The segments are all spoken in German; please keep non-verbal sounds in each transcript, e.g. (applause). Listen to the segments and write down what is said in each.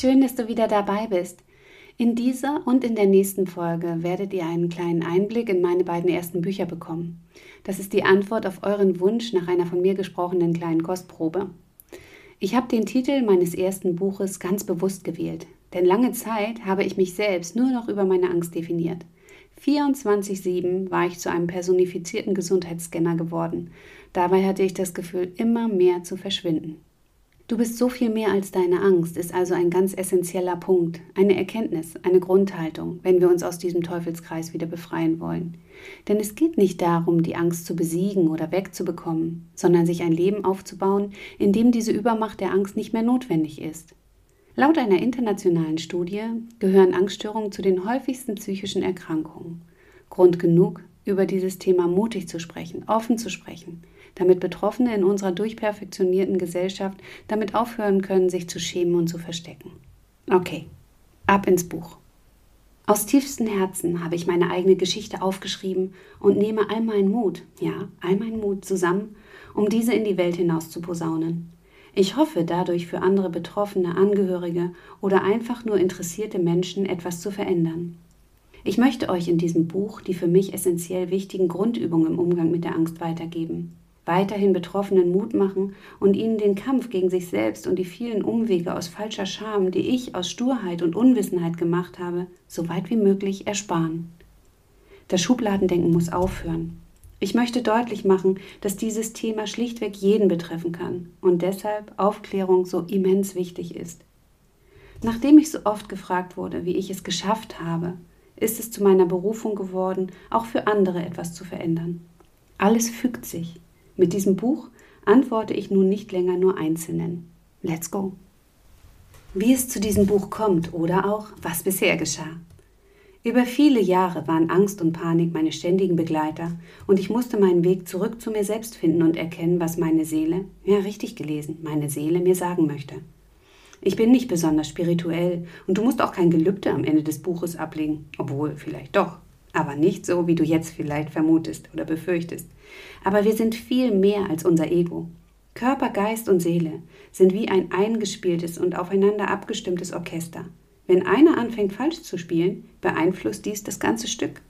Schön, dass du wieder dabei bist. In dieser und in der nächsten Folge werdet ihr einen kleinen Einblick in meine beiden ersten Bücher bekommen. Das ist die Antwort auf euren Wunsch nach einer von mir gesprochenen kleinen Kostprobe. Ich habe den Titel meines ersten Buches ganz bewusst gewählt, denn lange Zeit habe ich mich selbst nur noch über meine Angst definiert. 24-7 war ich zu einem personifizierten Gesundheitsscanner geworden. Dabei hatte ich das Gefühl, immer mehr zu verschwinden. Du bist so viel mehr als deine Angst, ist also ein ganz essentieller Punkt, eine Erkenntnis, eine Grundhaltung, wenn wir uns aus diesem Teufelskreis wieder befreien wollen. Denn es geht nicht darum, die Angst zu besiegen oder wegzubekommen, sondern sich ein Leben aufzubauen, in dem diese Übermacht der Angst nicht mehr notwendig ist. Laut einer internationalen Studie gehören Angststörungen zu den häufigsten psychischen Erkrankungen. Grund genug, über dieses Thema mutig zu sprechen, offen zu sprechen, damit Betroffene in unserer durchperfektionierten Gesellschaft damit aufhören können, sich zu schämen und zu verstecken. Okay, ab ins Buch. Aus tiefstem Herzen habe ich meine eigene Geschichte aufgeschrieben und nehme all meinen Mut, ja, all meinen Mut zusammen, um diese in die Welt hinaus zu posaunen. Ich hoffe dadurch für andere Betroffene, Angehörige oder einfach nur interessierte Menschen etwas zu verändern. Ich möchte euch in diesem Buch die für mich essentiell wichtigen Grundübungen im Umgang mit der Angst weitergeben weiterhin Betroffenen Mut machen und ihnen den Kampf gegen sich selbst und die vielen Umwege aus falscher Scham, die ich aus Sturheit und Unwissenheit gemacht habe, so weit wie möglich ersparen. Das Schubladendenken muss aufhören. Ich möchte deutlich machen, dass dieses Thema schlichtweg jeden betreffen kann und deshalb Aufklärung so immens wichtig ist. Nachdem ich so oft gefragt wurde, wie ich es geschafft habe, ist es zu meiner Berufung geworden, auch für andere etwas zu verändern. Alles fügt sich. Mit diesem Buch antworte ich nun nicht länger nur Einzelnen. Let's go! Wie es zu diesem Buch kommt oder auch was bisher geschah. Über viele Jahre waren Angst und Panik meine ständigen Begleiter und ich musste meinen Weg zurück zu mir selbst finden und erkennen, was meine Seele, ja richtig gelesen, meine Seele mir sagen möchte. Ich bin nicht besonders spirituell und du musst auch kein Gelübde am Ende des Buches ablegen, obwohl vielleicht doch, aber nicht so, wie du jetzt vielleicht vermutest oder befürchtest. Aber wir sind viel mehr als unser Ego. Körper, Geist und Seele sind wie ein eingespieltes und aufeinander abgestimmtes Orchester. Wenn einer anfängt falsch zu spielen, beeinflusst dies das ganze Stück.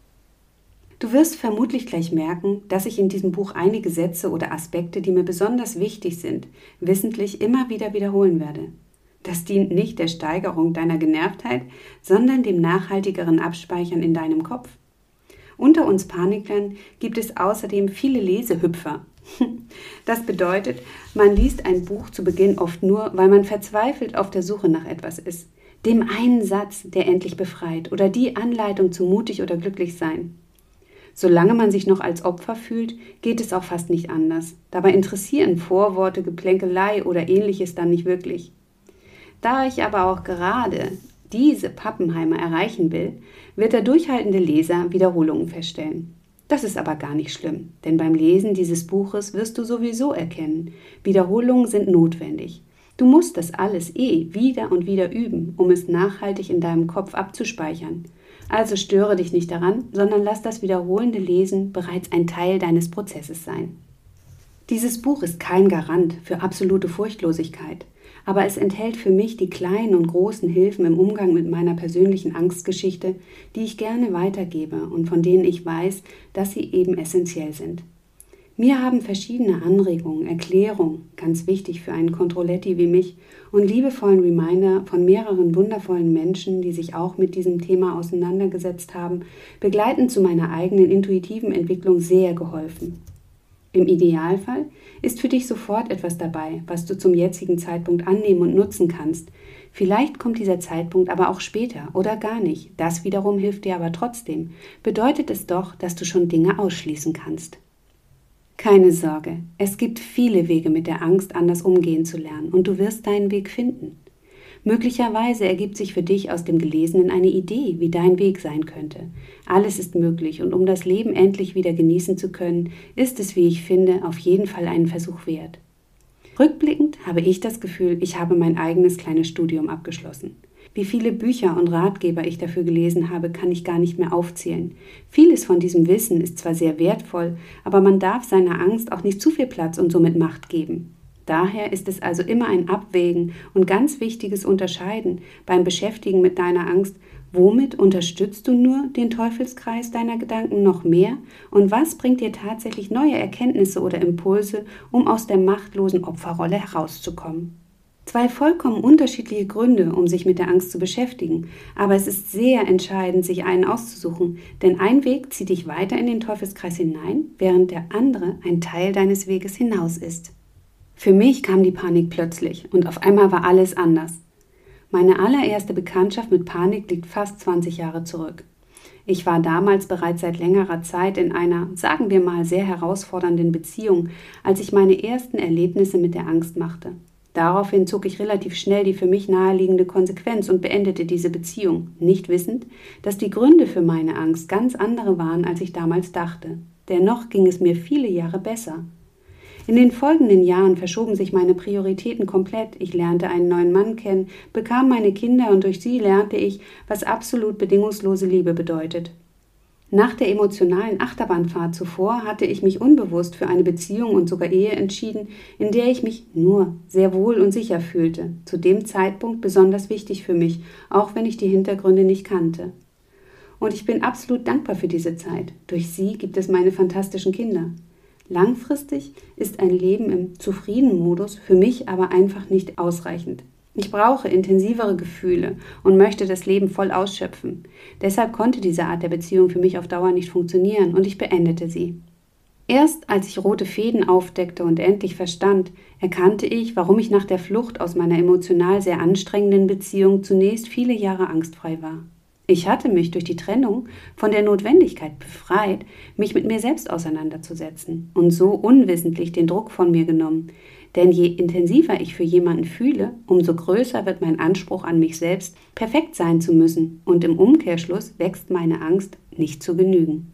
Du wirst vermutlich gleich merken, dass ich in diesem Buch einige Sätze oder Aspekte, die mir besonders wichtig sind, wissentlich immer wieder wiederholen werde. Das dient nicht der Steigerung deiner Genervtheit, sondern dem nachhaltigeren Abspeichern in deinem Kopf. Unter uns Panikern gibt es außerdem viele Lesehüpfer. (laughs) Das bedeutet, man liest ein Buch zu Beginn oft nur, weil man verzweifelt auf der Suche nach etwas ist. Dem einen Satz, der endlich befreit, oder die Anleitung zu mutig oder glücklich sein. Solange man sich noch als Opfer fühlt, geht es auch fast nicht anders. Dabei interessieren Vorworte, Geplänkelei oder ähnliches dann nicht wirklich. Da ich aber auch gerade diese Pappenheimer erreichen will, wird der durchhaltende Leser Wiederholungen feststellen. Das ist aber gar nicht schlimm, denn beim Lesen dieses Buches wirst du sowieso erkennen, Wiederholungen sind notwendig. Du musst das alles eh wieder und wieder üben, um es nachhaltig in deinem Kopf abzuspeichern. Also störe dich nicht daran, sondern lass das wiederholende Lesen bereits ein Teil deines Prozesses sein. Dieses Buch ist kein Garant für absolute Furchtlosigkeit aber es enthält für mich die kleinen und großen Hilfen im Umgang mit meiner persönlichen Angstgeschichte, die ich gerne weitergebe und von denen ich weiß, dass sie eben essentiell sind. Mir haben verschiedene Anregungen, Erklärungen, ganz wichtig für einen Controletti wie mich, und liebevollen Reminder von mehreren wundervollen Menschen, die sich auch mit diesem Thema auseinandergesetzt haben, begleitend zu meiner eigenen intuitiven Entwicklung sehr geholfen. Im Idealfall ist für dich sofort etwas dabei, was du zum jetzigen Zeitpunkt annehmen und nutzen kannst. Vielleicht kommt dieser Zeitpunkt aber auch später oder gar nicht. Das wiederum hilft dir aber trotzdem. Bedeutet es doch, dass du schon Dinge ausschließen kannst. Keine Sorge, es gibt viele Wege mit der Angst anders umgehen zu lernen und du wirst deinen Weg finden. Möglicherweise ergibt sich für dich aus dem Gelesenen eine Idee, wie dein Weg sein könnte. Alles ist möglich und um das Leben endlich wieder genießen zu können, ist es, wie ich finde, auf jeden Fall einen Versuch wert. Rückblickend habe ich das Gefühl, ich habe mein eigenes kleines Studium abgeschlossen. Wie viele Bücher und Ratgeber ich dafür gelesen habe, kann ich gar nicht mehr aufzählen. Vieles von diesem Wissen ist zwar sehr wertvoll, aber man darf seiner Angst auch nicht zu viel Platz und somit Macht geben. Daher ist es also immer ein Abwägen und ganz wichtiges Unterscheiden beim Beschäftigen mit deiner Angst, womit unterstützt du nur den Teufelskreis deiner Gedanken noch mehr und was bringt dir tatsächlich neue Erkenntnisse oder Impulse, um aus der machtlosen Opferrolle herauszukommen. Zwei vollkommen unterschiedliche Gründe, um sich mit der Angst zu beschäftigen, aber es ist sehr entscheidend, sich einen auszusuchen, denn ein Weg zieht dich weiter in den Teufelskreis hinein, während der andere ein Teil deines Weges hinaus ist. Für mich kam die Panik plötzlich und auf einmal war alles anders. Meine allererste Bekanntschaft mit Panik liegt fast 20 Jahre zurück. Ich war damals bereits seit längerer Zeit in einer, sagen wir mal, sehr herausfordernden Beziehung, als ich meine ersten Erlebnisse mit der Angst machte. Daraufhin zog ich relativ schnell die für mich naheliegende Konsequenz und beendete diese Beziehung, nicht wissend, dass die Gründe für meine Angst ganz andere waren, als ich damals dachte. Dennoch ging es mir viele Jahre besser. In den folgenden Jahren verschoben sich meine Prioritäten komplett. Ich lernte einen neuen Mann kennen, bekam meine Kinder und durch sie lernte ich, was absolut bedingungslose Liebe bedeutet. Nach der emotionalen Achterbahnfahrt zuvor hatte ich mich unbewusst für eine Beziehung und sogar Ehe entschieden, in der ich mich nur sehr wohl und sicher fühlte, zu dem Zeitpunkt besonders wichtig für mich, auch wenn ich die Hintergründe nicht kannte. Und ich bin absolut dankbar für diese Zeit. Durch sie gibt es meine fantastischen Kinder. Langfristig ist ein Leben im zufrieden Modus für mich aber einfach nicht ausreichend. Ich brauche intensivere Gefühle und möchte das Leben voll ausschöpfen. Deshalb konnte diese Art der Beziehung für mich auf Dauer nicht funktionieren und ich beendete sie. Erst als ich rote Fäden aufdeckte und endlich verstand, erkannte ich, warum ich nach der Flucht aus meiner emotional sehr anstrengenden Beziehung zunächst viele Jahre angstfrei war. Ich hatte mich durch die Trennung von der Notwendigkeit befreit, mich mit mir selbst auseinanderzusetzen und so unwissentlich den Druck von mir genommen, denn je intensiver ich für jemanden fühle, umso größer wird mein Anspruch an mich selbst, perfekt sein zu müssen, und im Umkehrschluss wächst meine Angst, nicht zu genügen.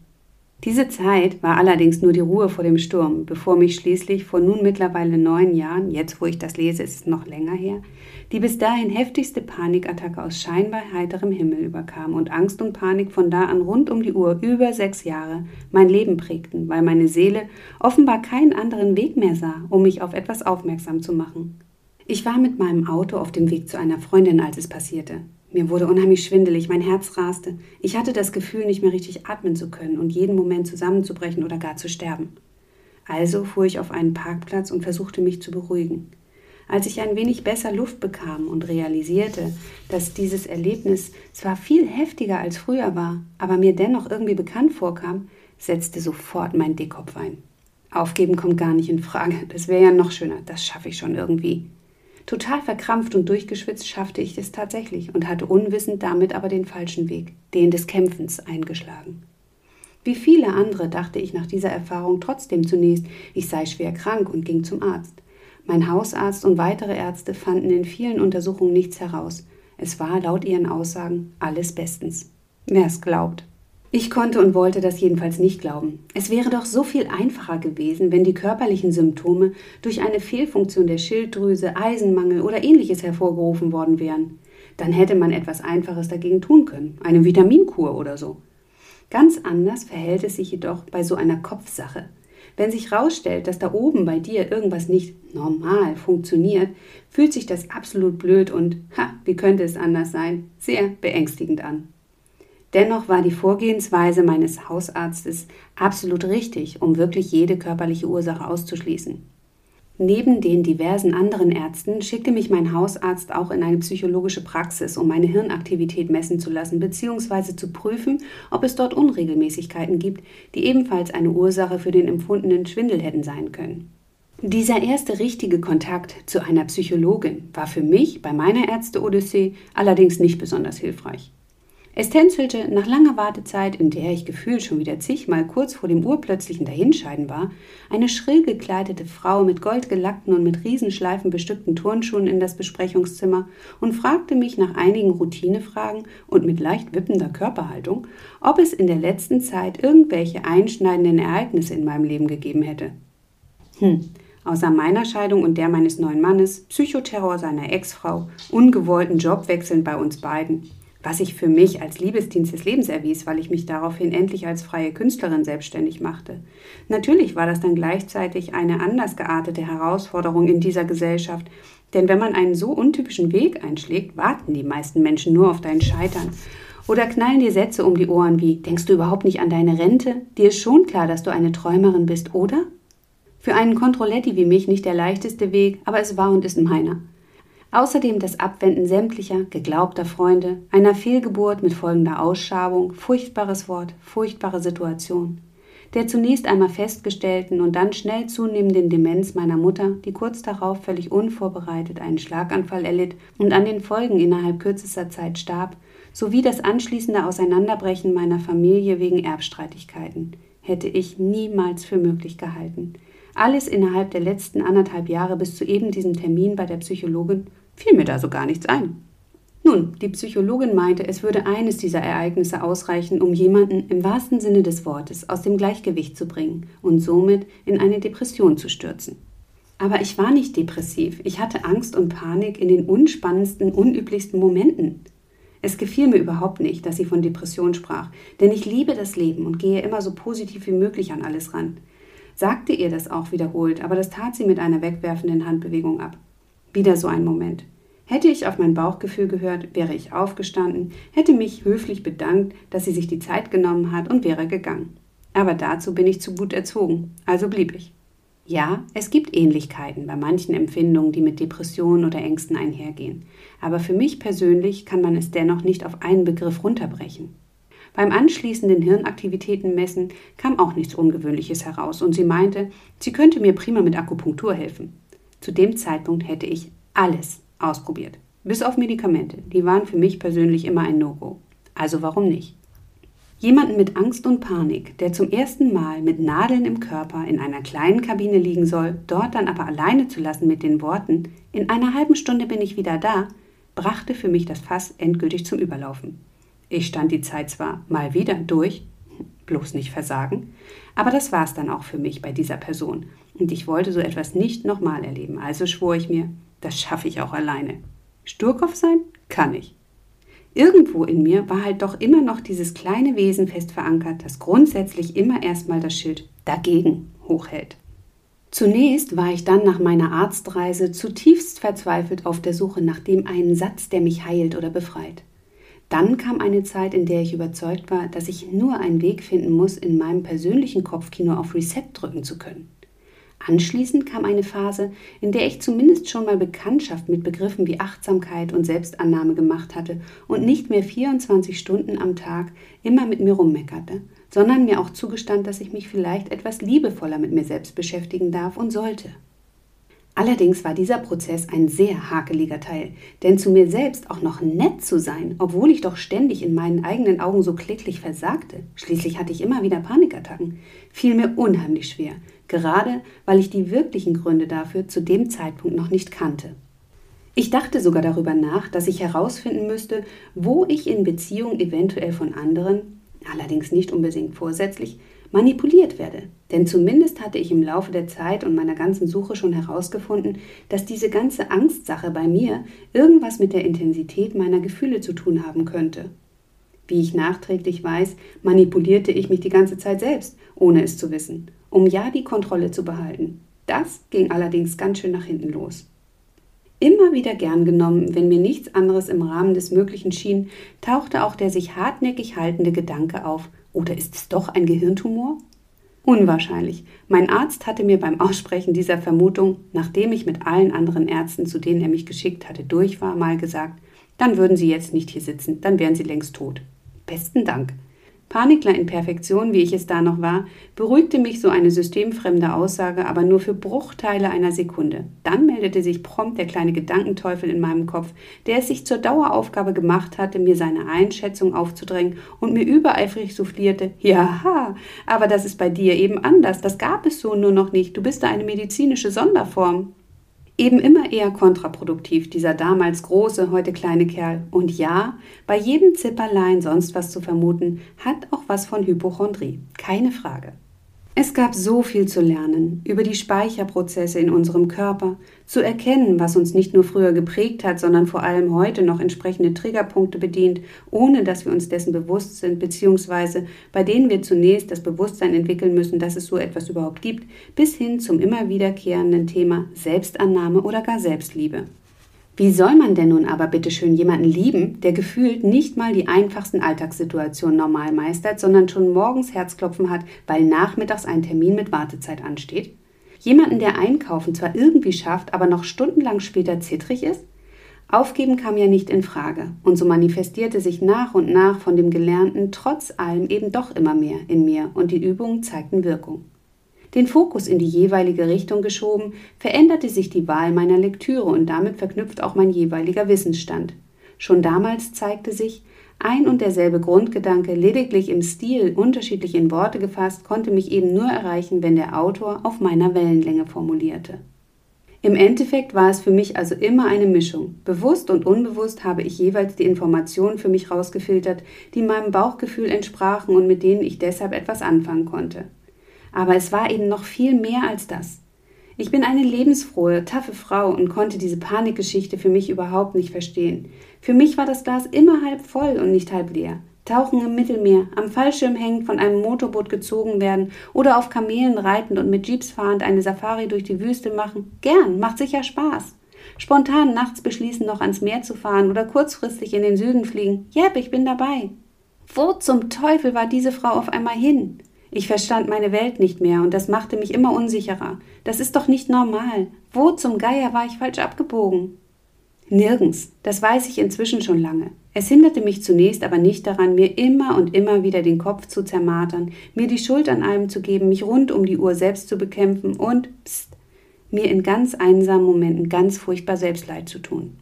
Diese Zeit war allerdings nur die Ruhe vor dem Sturm, bevor mich schließlich vor nun mittlerweile neun Jahren, jetzt wo ich das lese, ist es noch länger her, die bis dahin heftigste Panikattacke aus scheinbar heiterem Himmel überkam und Angst und Panik von da an rund um die Uhr über sechs Jahre mein Leben prägten, weil meine Seele offenbar keinen anderen Weg mehr sah, um mich auf etwas aufmerksam zu machen. Ich war mit meinem Auto auf dem Weg zu einer Freundin, als es passierte. Mir wurde unheimlich schwindelig, mein Herz raste. Ich hatte das Gefühl, nicht mehr richtig atmen zu können und jeden Moment zusammenzubrechen oder gar zu sterben. Also fuhr ich auf einen Parkplatz und versuchte mich zu beruhigen. Als ich ein wenig besser Luft bekam und realisierte, dass dieses Erlebnis zwar viel heftiger als früher war, aber mir dennoch irgendwie bekannt vorkam, setzte sofort mein Dickkopf ein. Aufgeben kommt gar nicht in Frage. Das wäre ja noch schöner. Das schaffe ich schon irgendwie. Total verkrampft und durchgeschwitzt schaffte ich es tatsächlich und hatte unwissend damit aber den falschen Weg, den des Kämpfens, eingeschlagen. Wie viele andere dachte ich nach dieser Erfahrung trotzdem zunächst, ich sei schwer krank und ging zum Arzt. Mein Hausarzt und weitere Ärzte fanden in vielen Untersuchungen nichts heraus. Es war laut ihren Aussagen alles bestens. Wer es glaubt. Ich konnte und wollte das jedenfalls nicht glauben. Es wäre doch so viel einfacher gewesen, wenn die körperlichen Symptome durch eine Fehlfunktion der Schilddrüse, Eisenmangel oder ähnliches hervorgerufen worden wären. Dann hätte man etwas Einfaches dagegen tun können, eine Vitaminkur oder so. Ganz anders verhält es sich jedoch bei so einer Kopfsache. Wenn sich herausstellt, dass da oben bei dir irgendwas nicht normal funktioniert, fühlt sich das absolut blöd und, ha, wie könnte es anders sein, sehr beängstigend an. Dennoch war die Vorgehensweise meines Hausarztes absolut richtig, um wirklich jede körperliche Ursache auszuschließen. Neben den diversen anderen Ärzten schickte mich mein Hausarzt auch in eine psychologische Praxis, um meine Hirnaktivität messen zu lassen bzw. zu prüfen, ob es dort Unregelmäßigkeiten gibt, die ebenfalls eine Ursache für den empfundenen Schwindel hätten sein können. Dieser erste richtige Kontakt zu einer Psychologin war für mich bei meiner Ärzte-Odyssee allerdings nicht besonders hilfreich. Es tänzelte nach langer Wartezeit, in der ich gefühlt schon wieder zigmal kurz vor dem urplötzlichen Dahinscheiden war, eine schrill gekleidete Frau mit goldgelackten und mit Riesenschleifen bestückten Turnschuhen in das Besprechungszimmer und fragte mich nach einigen Routinefragen und mit leicht wippender Körperhaltung, ob es in der letzten Zeit irgendwelche einschneidenden Ereignisse in meinem Leben gegeben hätte. Hm, außer meiner Scheidung und der meines neuen Mannes, Psychoterror seiner Ex-Frau, ungewollten Jobwechseln bei uns beiden was sich für mich als Liebesdienst des Lebens erwies, weil ich mich daraufhin endlich als freie Künstlerin selbstständig machte. Natürlich war das dann gleichzeitig eine anders geartete Herausforderung in dieser Gesellschaft, denn wenn man einen so untypischen Weg einschlägt, warten die meisten Menschen nur auf dein Scheitern. Oder knallen dir Sätze um die Ohren wie, denkst du überhaupt nicht an deine Rente? Dir ist schon klar, dass du eine Träumerin bist, oder? Für einen Kontrolletti wie mich nicht der leichteste Weg, aber es war und ist meiner. Außerdem das Abwenden sämtlicher geglaubter Freunde, einer Fehlgeburt mit folgender Ausschabung, furchtbares Wort, furchtbare Situation. Der zunächst einmal festgestellten und dann schnell zunehmenden Demenz meiner Mutter, die kurz darauf völlig unvorbereitet einen Schlaganfall erlitt und an den Folgen innerhalb kürzester Zeit starb, sowie das anschließende Auseinanderbrechen meiner Familie wegen Erbstreitigkeiten, hätte ich niemals für möglich gehalten. Alles innerhalb der letzten anderthalb Jahre bis zu eben diesem Termin bei der Psychologin fiel mir da so gar nichts ein. Nun, die Psychologin meinte, es würde eines dieser Ereignisse ausreichen, um jemanden im wahrsten Sinne des Wortes aus dem Gleichgewicht zu bringen und somit in eine Depression zu stürzen. Aber ich war nicht depressiv, ich hatte Angst und Panik in den unspannendsten, unüblichsten Momenten. Es gefiel mir überhaupt nicht, dass sie von Depression sprach, denn ich liebe das Leben und gehe immer so positiv wie möglich an alles ran sagte ihr das auch wiederholt, aber das tat sie mit einer wegwerfenden Handbewegung ab. Wieder so ein Moment. Hätte ich auf mein Bauchgefühl gehört, wäre ich aufgestanden, hätte mich höflich bedankt, dass sie sich die Zeit genommen hat und wäre gegangen. Aber dazu bin ich zu gut erzogen, also blieb ich. Ja, es gibt Ähnlichkeiten bei manchen Empfindungen, die mit Depressionen oder Ängsten einhergehen. Aber für mich persönlich kann man es dennoch nicht auf einen Begriff runterbrechen. Beim anschließenden Hirnaktivitätenmessen kam auch nichts Ungewöhnliches heraus und sie meinte, sie könnte mir prima mit Akupunktur helfen. Zu dem Zeitpunkt hätte ich alles ausprobiert. Bis auf Medikamente. Die waren für mich persönlich immer ein No-Go. Also warum nicht? Jemanden mit Angst und Panik, der zum ersten Mal mit Nadeln im Körper in einer kleinen Kabine liegen soll, dort dann aber alleine zu lassen mit den Worten, in einer halben Stunde bin ich wieder da, brachte für mich das Fass endgültig zum Überlaufen. Ich stand die Zeit zwar mal wieder durch, bloß nicht versagen, aber das war es dann auch für mich bei dieser Person. Und ich wollte so etwas nicht nochmal erleben. Also schwor ich mir, das schaffe ich auch alleine. Sturkopf sein? Kann ich. Irgendwo in mir war halt doch immer noch dieses kleine Wesen fest verankert, das grundsätzlich immer erstmal das Schild dagegen hochhält. Zunächst war ich dann nach meiner Arztreise zutiefst verzweifelt auf der Suche nach dem einen Satz, der mich heilt oder befreit. Dann kam eine Zeit, in der ich überzeugt war, dass ich nur einen Weg finden muss, in meinem persönlichen Kopfkino auf Reset drücken zu können. Anschließend kam eine Phase, in der ich zumindest schon mal Bekanntschaft mit Begriffen wie Achtsamkeit und Selbstannahme gemacht hatte und nicht mehr 24 Stunden am Tag immer mit mir rummeckerte, sondern mir auch zugestand, dass ich mich vielleicht etwas liebevoller mit mir selbst beschäftigen darf und sollte. Allerdings war dieser Prozess ein sehr hakeliger Teil, denn zu mir selbst auch noch nett zu sein, obwohl ich doch ständig in meinen eigenen Augen so kläglich versagte, schließlich hatte ich immer wieder Panikattacken, fiel mir unheimlich schwer, gerade weil ich die wirklichen Gründe dafür zu dem Zeitpunkt noch nicht kannte. Ich dachte sogar darüber nach, dass ich herausfinden müsste, wo ich in Beziehung eventuell von anderen, allerdings nicht unbedingt vorsätzlich, manipuliert werde. Denn zumindest hatte ich im Laufe der Zeit und meiner ganzen Suche schon herausgefunden, dass diese ganze Angstsache bei mir irgendwas mit der Intensität meiner Gefühle zu tun haben könnte. Wie ich nachträglich weiß, manipulierte ich mich die ganze Zeit selbst, ohne es zu wissen, um ja die Kontrolle zu behalten. Das ging allerdings ganz schön nach hinten los. Immer wieder gern genommen, wenn mir nichts anderes im Rahmen des Möglichen schien, tauchte auch der sich hartnäckig haltende Gedanke auf, oder ist es doch ein Gehirntumor? Unwahrscheinlich. Mein Arzt hatte mir beim Aussprechen dieser Vermutung, nachdem ich mit allen anderen Ärzten, zu denen er mich geschickt hatte, durch war, mal gesagt, dann würden Sie jetzt nicht hier sitzen, dann wären Sie längst tot. Besten Dank. Panikler in Perfektion, wie ich es da noch war, beruhigte mich so eine systemfremde Aussage aber nur für Bruchteile einer Sekunde. Dann meldete sich prompt der kleine Gedankenteufel in meinem Kopf, der es sich zur Daueraufgabe gemacht hatte, mir seine Einschätzung aufzudrängen und mir übereifrig soufflierte, ja, aber das ist bei dir eben anders, das gab es so nur noch nicht, du bist da eine medizinische Sonderform eben immer eher kontraproduktiv, dieser damals große, heute kleine Kerl. Und ja, bei jedem Zipperlein sonst was zu vermuten, hat auch was von Hypochondrie. Keine Frage. Es gab so viel zu lernen über die Speicherprozesse in unserem Körper, zu erkennen, was uns nicht nur früher geprägt hat, sondern vor allem heute noch entsprechende Triggerpunkte bedient, ohne dass wir uns dessen bewusst sind, beziehungsweise bei denen wir zunächst das Bewusstsein entwickeln müssen, dass es so etwas überhaupt gibt, bis hin zum immer wiederkehrenden Thema Selbstannahme oder gar Selbstliebe. Wie soll man denn nun aber bitteschön jemanden lieben, der gefühlt nicht mal die einfachsten Alltagssituationen normal meistert, sondern schon morgens Herzklopfen hat, weil nachmittags ein Termin mit Wartezeit ansteht? Jemanden, der Einkaufen zwar irgendwie schafft, aber noch stundenlang später zittrig ist? Aufgeben kam ja nicht in Frage, und so manifestierte sich nach und nach von dem Gelernten trotz allem eben doch immer mehr in mir, und die Übungen zeigten Wirkung den Fokus in die jeweilige Richtung geschoben, veränderte sich die Wahl meiner Lektüre und damit verknüpft auch mein jeweiliger Wissensstand. Schon damals zeigte sich, ein und derselbe Grundgedanke, lediglich im Stil unterschiedlich in Worte gefasst, konnte mich eben nur erreichen, wenn der Autor auf meiner Wellenlänge formulierte. Im Endeffekt war es für mich also immer eine Mischung. Bewusst und unbewusst habe ich jeweils die Informationen für mich rausgefiltert, die meinem Bauchgefühl entsprachen und mit denen ich deshalb etwas anfangen konnte. Aber es war eben noch viel mehr als das. Ich bin eine lebensfrohe, taffe Frau und konnte diese Panikgeschichte für mich überhaupt nicht verstehen. Für mich war das Glas immer halb voll und nicht halb leer. Tauchen im Mittelmeer, am Fallschirm hängend von einem Motorboot gezogen werden oder auf Kamelen reitend und mit Jeeps fahrend eine Safari durch die Wüste machen. Gern, macht sicher Spaß. Spontan nachts beschließen, noch ans Meer zu fahren oder kurzfristig in den Süden fliegen. Jep, ich bin dabei. Wo zum Teufel war diese Frau auf einmal hin? Ich verstand meine Welt nicht mehr und das machte mich immer unsicherer. Das ist doch nicht normal. Wo zum Geier war ich falsch abgebogen? Nirgends, das weiß ich inzwischen schon lange. Es hinderte mich zunächst aber nicht daran, mir immer und immer wieder den Kopf zu zermartern, mir die Schuld an allem zu geben, mich rund um die Uhr selbst zu bekämpfen und, pst, mir in ganz einsamen Momenten ganz furchtbar Selbstleid zu tun.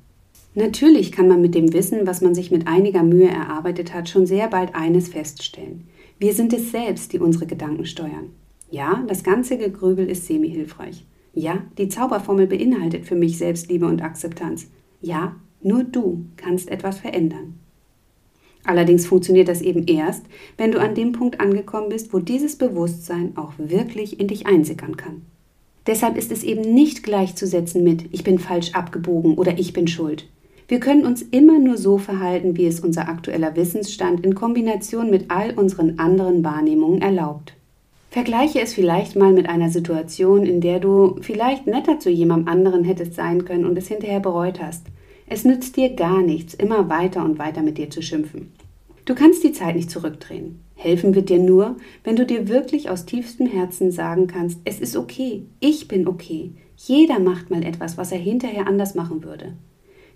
Natürlich kann man mit dem Wissen, was man sich mit einiger Mühe erarbeitet hat, schon sehr bald eines feststellen. Wir sind es selbst, die unsere Gedanken steuern. Ja, das ganze Gegrübel ist semi-hilfreich. Ja, die Zauberformel beinhaltet für mich Selbstliebe und Akzeptanz. Ja, nur du kannst etwas verändern. Allerdings funktioniert das eben erst, wenn du an dem Punkt angekommen bist, wo dieses Bewusstsein auch wirklich in dich einsickern kann. Deshalb ist es eben nicht gleichzusetzen mit ich bin falsch abgebogen oder ich bin schuld. Wir können uns immer nur so verhalten, wie es unser aktueller Wissensstand in Kombination mit all unseren anderen Wahrnehmungen erlaubt. Vergleiche es vielleicht mal mit einer Situation, in der du vielleicht netter zu jemandem anderen hättest sein können und es hinterher bereut hast. Es nützt dir gar nichts, immer weiter und weiter mit dir zu schimpfen. Du kannst die Zeit nicht zurückdrehen. Helfen wird dir nur, wenn du dir wirklich aus tiefstem Herzen sagen kannst, es ist okay, ich bin okay. Jeder macht mal etwas, was er hinterher anders machen würde.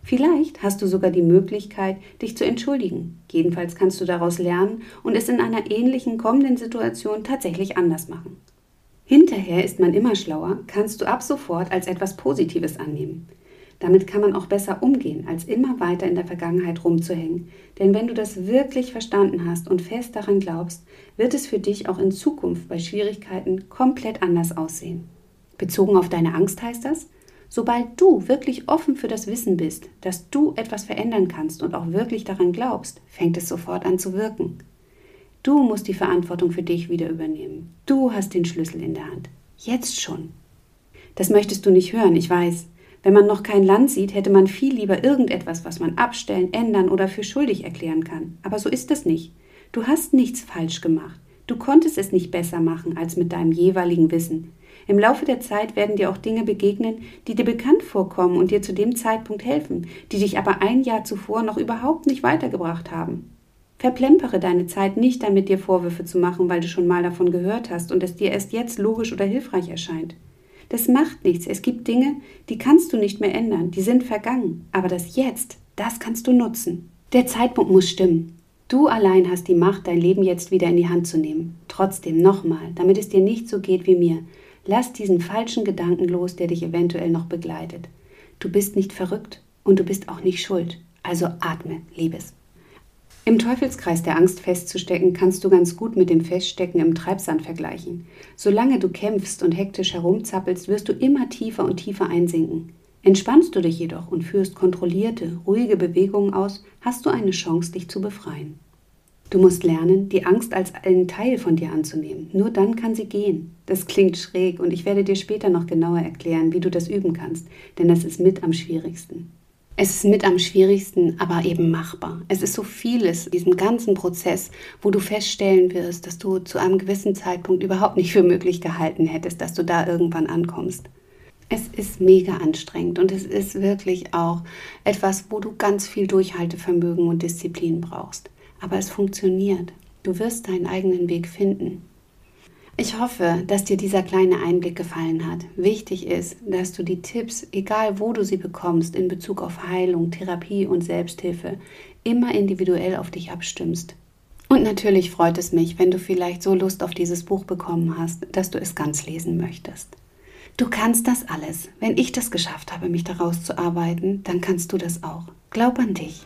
Vielleicht hast du sogar die Möglichkeit, dich zu entschuldigen. Jedenfalls kannst du daraus lernen und es in einer ähnlichen kommenden Situation tatsächlich anders machen. Hinterher ist man immer schlauer, kannst du ab sofort als etwas Positives annehmen. Damit kann man auch besser umgehen, als immer weiter in der Vergangenheit rumzuhängen. Denn wenn du das wirklich verstanden hast und fest daran glaubst, wird es für dich auch in Zukunft bei Schwierigkeiten komplett anders aussehen. Bezogen auf deine Angst heißt das, Sobald du wirklich offen für das Wissen bist, dass du etwas verändern kannst und auch wirklich daran glaubst, fängt es sofort an zu wirken. Du musst die Verantwortung für dich wieder übernehmen. Du hast den Schlüssel in der Hand. Jetzt schon. Das möchtest du nicht hören, ich weiß. Wenn man noch kein Land sieht, hätte man viel lieber irgendetwas, was man abstellen, ändern oder für schuldig erklären kann. Aber so ist es nicht. Du hast nichts falsch gemacht. Du konntest es nicht besser machen als mit deinem jeweiligen Wissen. Im Laufe der Zeit werden dir auch Dinge begegnen, die dir bekannt vorkommen und dir zu dem Zeitpunkt helfen, die dich aber ein Jahr zuvor noch überhaupt nicht weitergebracht haben. Verplempere deine Zeit nicht damit, dir Vorwürfe zu machen, weil du schon mal davon gehört hast und es dir erst jetzt logisch oder hilfreich erscheint. Das macht nichts. Es gibt Dinge, die kannst du nicht mehr ändern, die sind vergangen. Aber das Jetzt, das kannst du nutzen. Der Zeitpunkt muss stimmen. Du allein hast die Macht, dein Leben jetzt wieder in die Hand zu nehmen. Trotzdem nochmal, damit es dir nicht so geht wie mir. Lass diesen falschen Gedanken los, der dich eventuell noch begleitet. Du bist nicht verrückt und du bist auch nicht schuld. Also atme, Liebes. Im Teufelskreis der Angst festzustecken, kannst du ganz gut mit dem Feststecken im Treibsand vergleichen. Solange du kämpfst und hektisch herumzappelst, wirst du immer tiefer und tiefer einsinken. Entspannst du dich jedoch und führst kontrollierte, ruhige Bewegungen aus, hast du eine Chance, dich zu befreien. Du musst lernen, die Angst als einen Teil von dir anzunehmen. Nur dann kann sie gehen. Das klingt schräg und ich werde dir später noch genauer erklären, wie du das üben kannst, denn das ist mit am schwierigsten. Es ist mit am schwierigsten, aber eben machbar. Es ist so vieles in diesem ganzen Prozess, wo du feststellen wirst, dass du zu einem gewissen Zeitpunkt überhaupt nicht für möglich gehalten hättest, dass du da irgendwann ankommst. Es ist mega anstrengend und es ist wirklich auch etwas, wo du ganz viel Durchhaltevermögen und Disziplin brauchst. Aber es funktioniert. Du wirst deinen eigenen Weg finden. Ich hoffe, dass dir dieser kleine Einblick gefallen hat. Wichtig ist, dass du die Tipps, egal wo du sie bekommst, in Bezug auf Heilung, Therapie und Selbsthilfe, immer individuell auf dich abstimmst. Und natürlich freut es mich, wenn du vielleicht so Lust auf dieses Buch bekommen hast, dass du es ganz lesen möchtest. Du kannst das alles. Wenn ich das geschafft habe, mich daraus zu arbeiten, dann kannst du das auch. Glaub an dich.